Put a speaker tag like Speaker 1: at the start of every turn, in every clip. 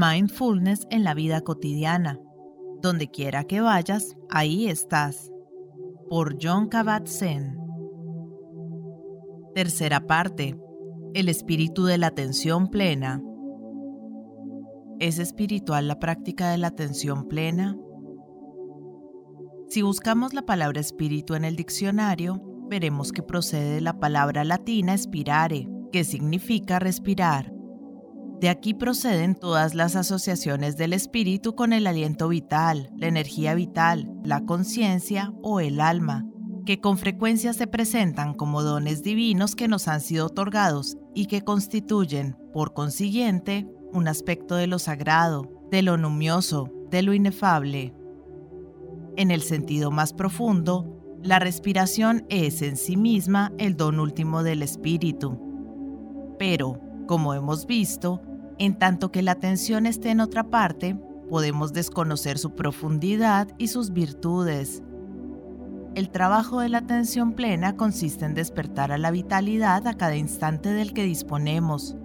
Speaker 1: Mindfulness en la vida cotidiana. Donde quiera que vayas, ahí estás. Por John Kabat-Zinn. Tercera parte. El espíritu de la atención plena. ¿Es espiritual la práctica de la atención plena? Si buscamos la palabra espíritu en el diccionario, veremos que procede de la palabra latina spirare, que significa respirar de aquí proceden todas las asociaciones del espíritu con el aliento vital, la energía vital, la conciencia o el alma, que con frecuencia se presentan como dones divinos que nos han sido otorgados y que constituyen, por consiguiente, un aspecto de lo sagrado, de lo numioso, de lo inefable. En el sentido más profundo, la respiración es en sí misma el don último del espíritu. Pero, como hemos visto, en tanto que la atención esté en otra parte, podemos desconocer su profundidad y sus virtudes. El trabajo de la atención plena consiste en despertar a la vitalidad a cada instante del que disponemos.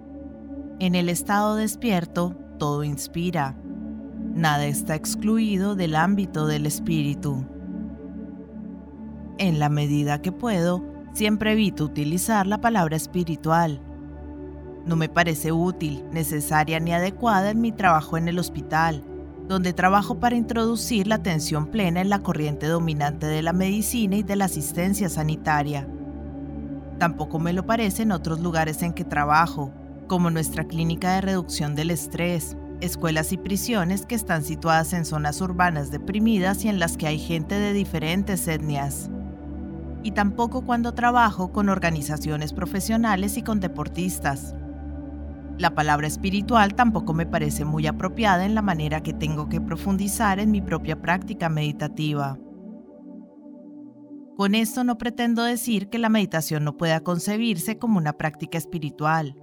Speaker 1: En el estado despierto, todo inspira. Nada está excluido del ámbito del espíritu. En la medida que puedo, siempre evito utilizar la palabra espiritual no me parece útil, necesaria ni adecuada en mi trabajo en el hospital, donde trabajo para introducir la atención plena en la corriente dominante de la medicina y de la asistencia sanitaria. Tampoco me lo parece en otros lugares en que trabajo, como nuestra clínica de reducción del estrés, escuelas y prisiones que están situadas en zonas urbanas deprimidas y en las que hay gente de diferentes etnias. Y tampoco cuando trabajo con organizaciones profesionales y con deportistas. La palabra espiritual tampoco me parece muy apropiada en la manera que tengo que profundizar en mi propia práctica meditativa. Con esto no pretendo decir que la meditación no pueda concebirse como una práctica espiritual.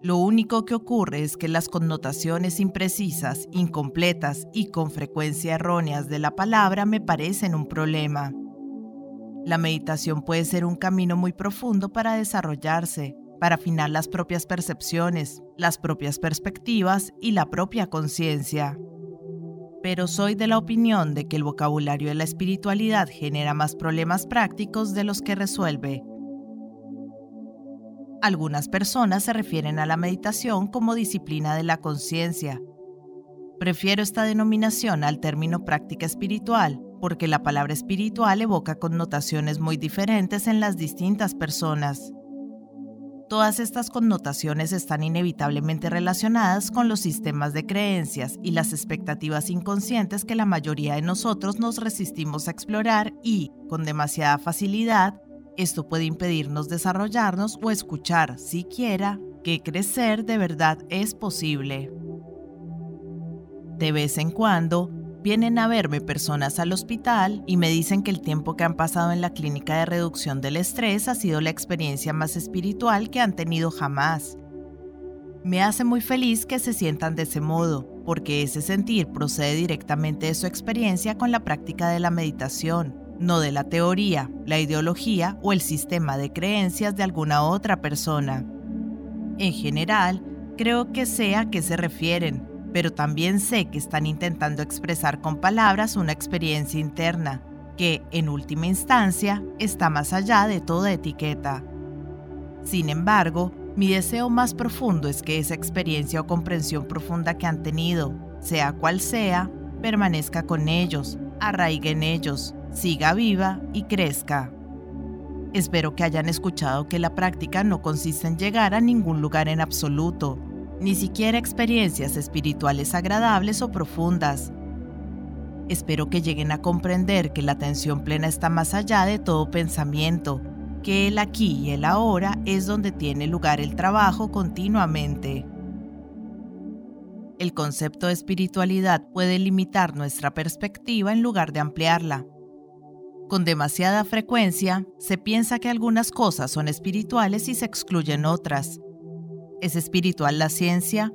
Speaker 1: Lo único que ocurre es que las connotaciones imprecisas, incompletas y con frecuencia erróneas de la palabra me parecen un problema. La meditación puede ser un camino muy profundo para desarrollarse, para afinar las propias percepciones, las propias perspectivas y la propia conciencia. Pero soy de la opinión de que el vocabulario de la espiritualidad genera más problemas prácticos de los que resuelve. Algunas personas se refieren a la meditación como disciplina de la conciencia. Prefiero esta denominación al término práctica espiritual, porque la palabra espiritual evoca connotaciones muy diferentes en las distintas personas. Todas estas connotaciones están inevitablemente relacionadas con los sistemas de creencias y las expectativas inconscientes que la mayoría de nosotros nos resistimos a explorar y, con demasiada facilidad, esto puede impedirnos desarrollarnos o escuchar siquiera que crecer de verdad es posible. De vez en cuando, Vienen a verme personas al hospital y me dicen que el tiempo que han pasado en la clínica de reducción del estrés ha sido la experiencia más espiritual que han tenido jamás. Me hace muy feliz que se sientan de ese modo, porque ese sentir procede directamente de su experiencia con la práctica de la meditación, no de la teoría, la ideología o el sistema de creencias de alguna otra persona. En general, creo que sé a qué se refieren, pero también sé que están intentando expresar con palabras una experiencia interna, que, en última instancia, está más allá de toda etiqueta. Sin embargo, mi deseo más profundo es que esa experiencia o comprensión profunda que han tenido, sea cual sea, permanezca con ellos, arraigue en ellos, siga viva y crezca. Espero que hayan escuchado que la práctica no consiste en llegar a ningún lugar en absoluto, ni siquiera experiencias espirituales agradables o profundas. Espero que lleguen a comprender que la atención plena está más allá de todo pensamiento, que el aquí y el ahora es donde tiene lugar el trabajo continuamente. El concepto de espiritualidad puede limitar nuestra perspectiva en lugar de ampliarla. Con demasiada frecuencia, se piensa que algunas cosas son espirituales y se excluyen otras ¿Es espiritual la ciencia?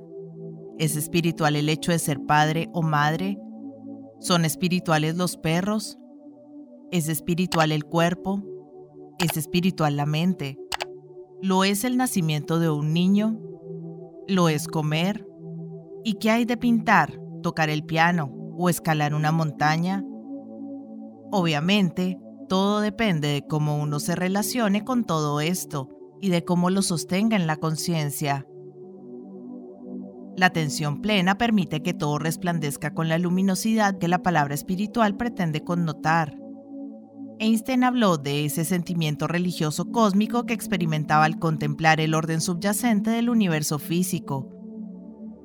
Speaker 1: ¿Es espiritual el hecho de ser padre o madre? ¿Son espirituales los perros? ¿Es espiritual el cuerpo? ¿Es espiritual la mente? ¿Lo es el nacimiento de un niño? ¿Lo es comer? ¿Y qué hay de pintar, tocar el piano o escalar una montaña? Obviamente, todo depende de cómo uno se relacione con todo esto y de cómo lo sostenga en la conciencia. La atención plena permite que todo resplandezca con la luminosidad que la palabra espiritual pretende connotar. Einstein habló de ese sentimiento religioso cósmico que experimentaba al contemplar el orden subyacente del universo físico.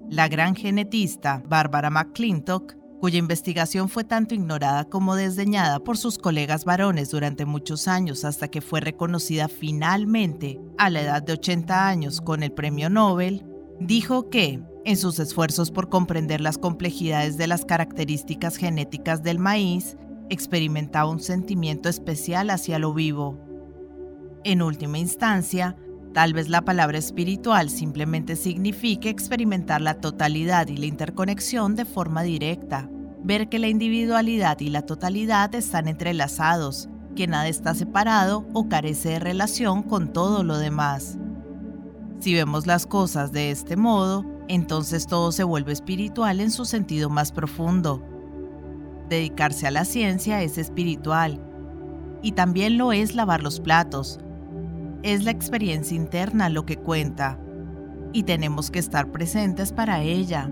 Speaker 1: La gran genetista Barbara McClintock, cuya investigación fue tanto ignorada como desdeñada por sus colegas varones durante muchos años hasta que fue reconocida finalmente a la edad de 80 años con el premio Nobel, dijo que, en sus esfuerzos por comprender las complejidades de las características genéticas del maíz, experimentaba un sentimiento especial hacia lo vivo. En última instancia, tal vez la palabra espiritual simplemente signifique experimentar la totalidad y la interconexión de forma directa, ver que la individualidad y la totalidad están entrelazados, que nada está separado o carece de relación con todo lo demás. Si vemos las cosas de este modo, entonces todo se vuelve espiritual en su sentido más profundo, Dedicarse a la ciencia es espiritual y también lo es lavar los platos. Es la experiencia interna lo que cuenta y tenemos que estar presentes para ella.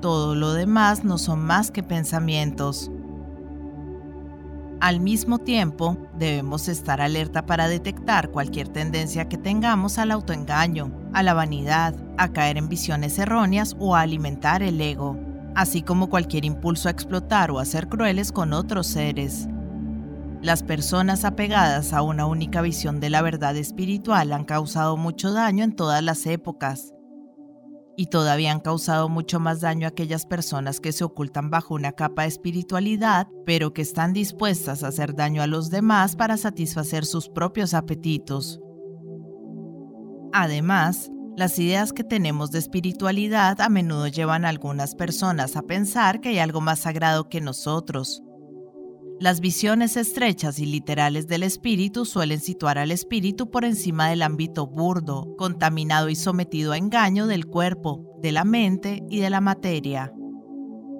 Speaker 1: Todo lo demás no son más que pensamientos. Al mismo tiempo, debemos estar alerta para detectar cualquier tendencia que tengamos al autoengaño, a la vanidad, a caer en visiones erróneas o a alimentar el ego así como cualquier impulso a explotar o a ser crueles con otros seres. Las personas apegadas a una única visión de la verdad espiritual han causado mucho daño en todas las épocas. Y todavía han causado mucho más daño a aquellas personas que se ocultan bajo una capa de espiritualidad, pero que están dispuestas a hacer daño a los demás para satisfacer sus propios apetitos. Además, las ideas que tenemos de espiritualidad a menudo llevan a algunas personas a pensar que hay algo más sagrado que nosotros. Las visiones estrechas y literales del espíritu suelen situar al espíritu por encima del ámbito burdo, contaminado y sometido a engaño del cuerpo, de la mente y de la materia.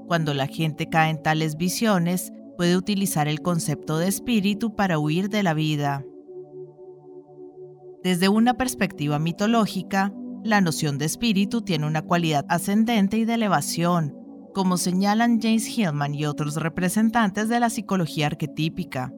Speaker 1: Cuando la gente cae en tales visiones, puede utilizar el concepto de espíritu para huir de la vida. Desde una perspectiva mitológica, la noción de espíritu tiene una cualidad ascendente y de elevación, como señalan James Hillman y otros representantes de la psicología arquetípica.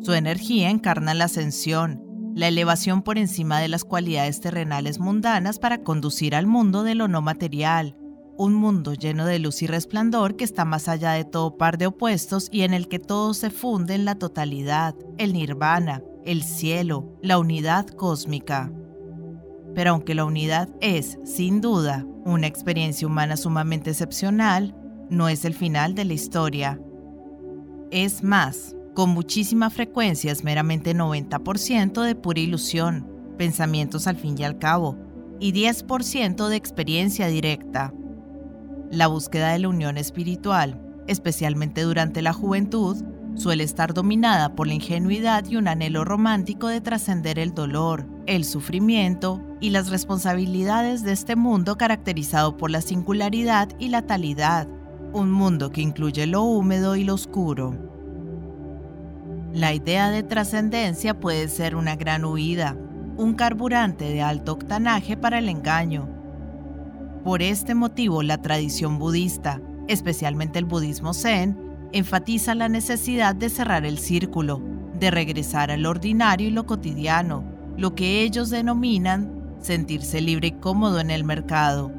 Speaker 1: Su energía encarna la ascensión, la elevación por encima de las cualidades terrenales mundanas para conducir al mundo de lo no material, un mundo lleno de luz y resplandor que está más allá de todo par de opuestos y en el que todo se funde en la totalidad, el nirvana, el cielo, la unidad cósmica. Pero aunque la unidad es, sin duda, una experiencia humana sumamente excepcional, no es el final de la historia. Es más, con muchísima frecuencia es meramente 90% de pura ilusión, pensamientos al fin y al cabo, y 10% de experiencia directa. La búsqueda de la unión espiritual, especialmente durante la juventud, suele estar dominada por la ingenuidad y un anhelo romántico de trascender el dolor, el sufrimiento y las responsabilidades de este mundo caracterizado por la singularidad y la talidad, un mundo que incluye lo húmedo y lo oscuro. La idea de trascendencia puede ser una gran huida, un carburante de alto octanaje para el engaño. Por este motivo, la tradición budista, especialmente el budismo zen, enfatiza la necesidad de cerrar el círculo, de regresar al ordinario y lo cotidiano, lo que ellos denominan sentirse libre y cómodo en el mercado.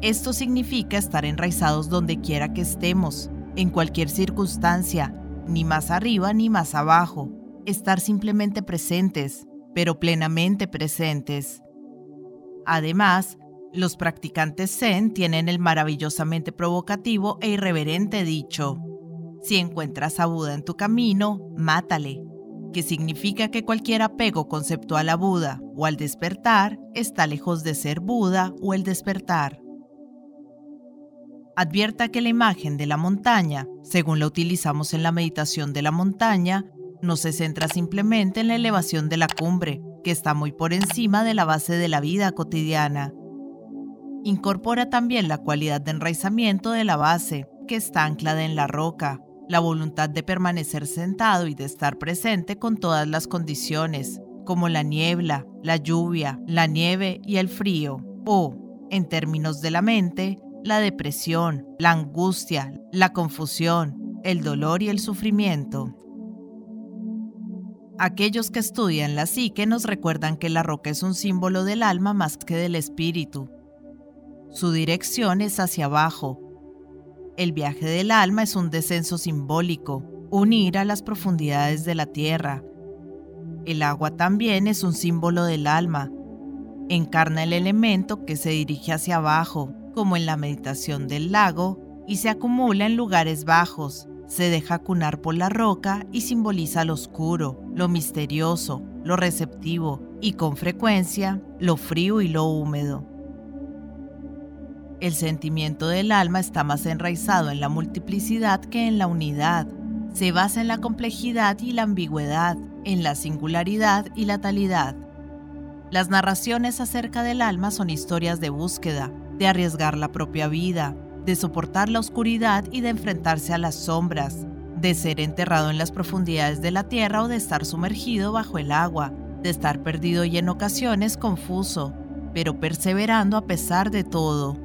Speaker 1: Esto significa estar enraizados donde quiera que estemos, en cualquier circunstancia, ni más arriba ni más abajo, estar simplemente presentes, pero plenamente presentes. Además, los practicantes Zen tienen el maravillosamente provocativo e irreverente dicho, si encuentras a Buda en tu camino, mátale, que significa que cualquier apego conceptual a Buda o al despertar está lejos de ser Buda o el despertar. Advierta que la imagen de la montaña, según la utilizamos en la meditación de la montaña, no se centra simplemente en la elevación de la cumbre, que está muy por encima de la base de la vida cotidiana Incorpora también la cualidad de enraizamiento de la base, que está anclada en la roca, la voluntad de permanecer sentado y de estar presente con todas las condiciones, como la niebla, la lluvia, la nieve y el frío, o, en términos de la mente, la depresión, la angustia, la confusión, el dolor y el sufrimiento. Aquellos que estudian la psique nos recuerdan que la roca es un símbolo del alma más que del espíritu. Su dirección es hacia abajo. El viaje del alma es un descenso simbólico, unir a las profundidades de la tierra. El agua también es un símbolo del alma. Encarna el elemento que se dirige hacia abajo, como en la meditación del lago, y se acumula en lugares bajos, se deja cunar por la roca y simboliza lo oscuro, lo misterioso, lo receptivo y con frecuencia lo frío y lo húmedo. El sentimiento del alma está más enraizado en la multiplicidad que en la unidad. Se basa en la complejidad y la ambigüedad, en la singularidad y la talidad. Las narraciones acerca del alma son historias de búsqueda, de arriesgar la propia vida, de soportar la oscuridad y de enfrentarse a las sombras, de ser enterrado en las profundidades de la tierra o de estar sumergido bajo el agua, de estar perdido y en ocasiones confuso, pero perseverando a pesar de todo.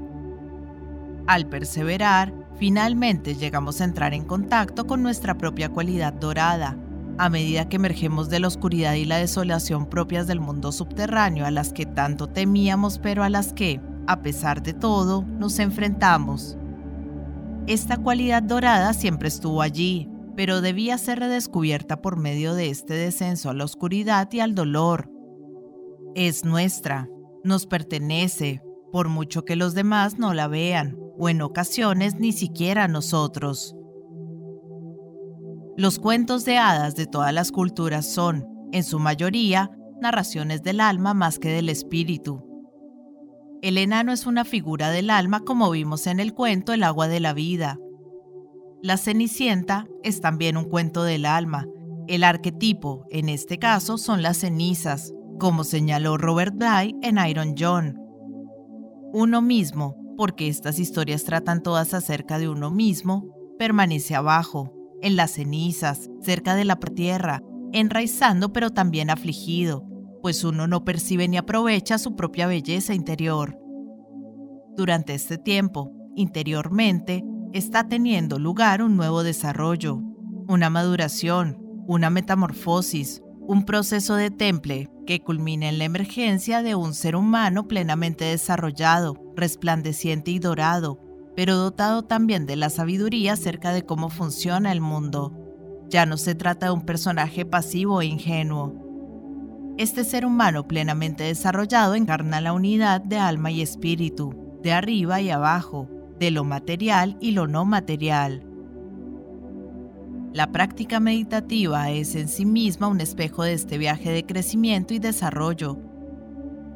Speaker 1: Al perseverar, finalmente llegamos a entrar en contacto con nuestra propia cualidad dorada, a medida que emergemos de la oscuridad y la desolación propias del mundo subterráneo a las que tanto temíamos pero a las que, a pesar de todo, nos enfrentamos. Esta cualidad dorada siempre estuvo allí, pero debía ser redescubierta por medio de este descenso a la oscuridad y al dolor. Es nuestra, nos pertenece, por mucho que los demás no la vean, o en ocasiones ni siquiera nosotros. Los cuentos de hadas de todas las culturas son, en su mayoría, narraciones del alma más que del espíritu. El enano es una figura del alma como vimos en el cuento El agua de la vida. La Cenicienta es también un cuento del alma. El arquetipo, en este caso, son las cenizas, como señaló Robert Bly en Iron John. Uno mismo, porque estas historias tratan todas acerca de uno mismo, permanece abajo, en las cenizas, cerca de la tierra, enraizando pero también afligido, pues uno no percibe ni aprovecha su propia belleza interior. Durante este tiempo, interiormente, está teniendo lugar un nuevo desarrollo, una maduración, una metamorfosis, un proceso de temple que culmina en la emergencia de un ser humano plenamente desarrollado, resplandeciente y dorado, pero dotado también de la sabiduría acerca de cómo funciona el mundo. Ya no se trata de un personaje pasivo e ingenuo, este ser humano plenamente desarrollado encarna la unidad de alma y espíritu, de arriba y abajo, de lo material y lo no material. La práctica meditativa es en sí misma un espejo de este viaje de crecimiento y desarrollo.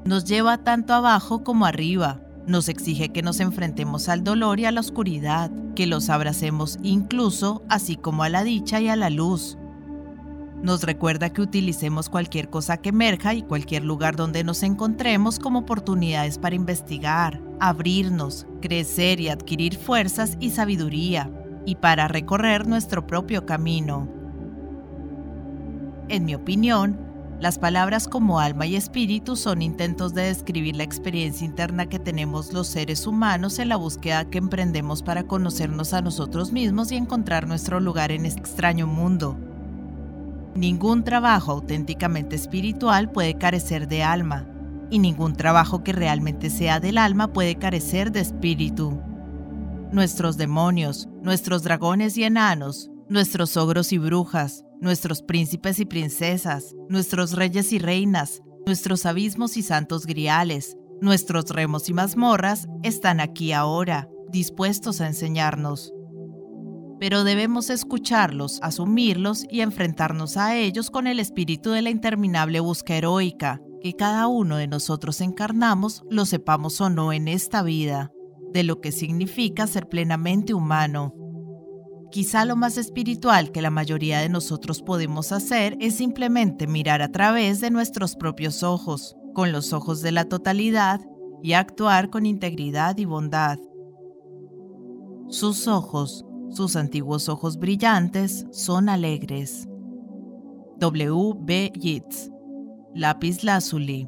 Speaker 1: Nos lleva tanto abajo como arriba, nos exige que nos enfrentemos al dolor y a la oscuridad, que los abracemos incluso así como a la dicha y a la luz, nos recuerda que utilicemos cualquier cosa que emerja y cualquier lugar donde nos encontremos como oportunidades para investigar, abrirnos, crecer y adquirir fuerzas y sabiduría, y para recorrer nuestro propio camino. En mi opinión, las palabras como alma y espíritu son intentos de describir la experiencia interna que tenemos los seres humanos en la búsqueda que emprendemos para conocernos a nosotros mismos y encontrar nuestro lugar en este extraño mundo. Ningún trabajo auténticamente espiritual puede carecer de alma, y ningún trabajo que realmente sea del alma puede carecer de espíritu. Nuestros demonios, nuestros dragones y enanos, nuestros ogros y brujas, nuestros príncipes y princesas, nuestros reyes y reinas, nuestros abismos y santos griales, nuestros remos y mazmorras están aquí ahora, dispuestos a enseñarnos pero debemos escucharlos, asumirlos y enfrentarnos a ellos con el espíritu de la interminable búsqueda heroica, que cada uno de nosotros encarnamos, lo sepamos o no en esta vida, de lo que significa ser plenamente humano. Quizá lo más espiritual que la mayoría de nosotros podemos hacer es simplemente mirar a través de nuestros propios ojos, con los ojos de la totalidad, y actuar con integridad y bondad. Sus ojos, sus antiguos ojos brillantes, son alegres. W. B. Yeats Lápiz lazuli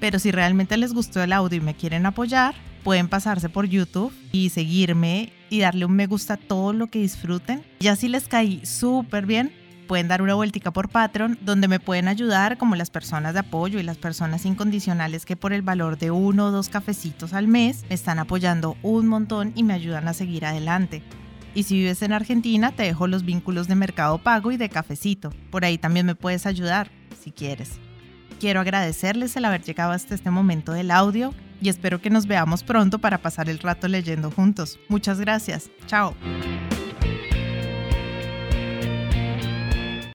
Speaker 1: Pero si realmente les gustó el audio y me quieren apoyar, pueden pasarse por YouTube y seguirme y darle un me gusta a todo lo que disfruten. Ya si les caí súper bien, pueden dar una vueltica por Patreon, donde me pueden ayudar como las personas de apoyo y las personas incondicionales que por el valor de uno o dos cafecitos al mes me están apoyando un montón y me ayudan a seguir adelante. Y si vives en Argentina, te dejo los vínculos de Mercado Pago y de Cafecito. Por ahí también me puedes ayudar, si quieres. Quiero agradecerles el haber llegado hasta este momento del audio y espero que nos veamos pronto para pasar el rato leyendo juntos. Muchas gracias. Chao.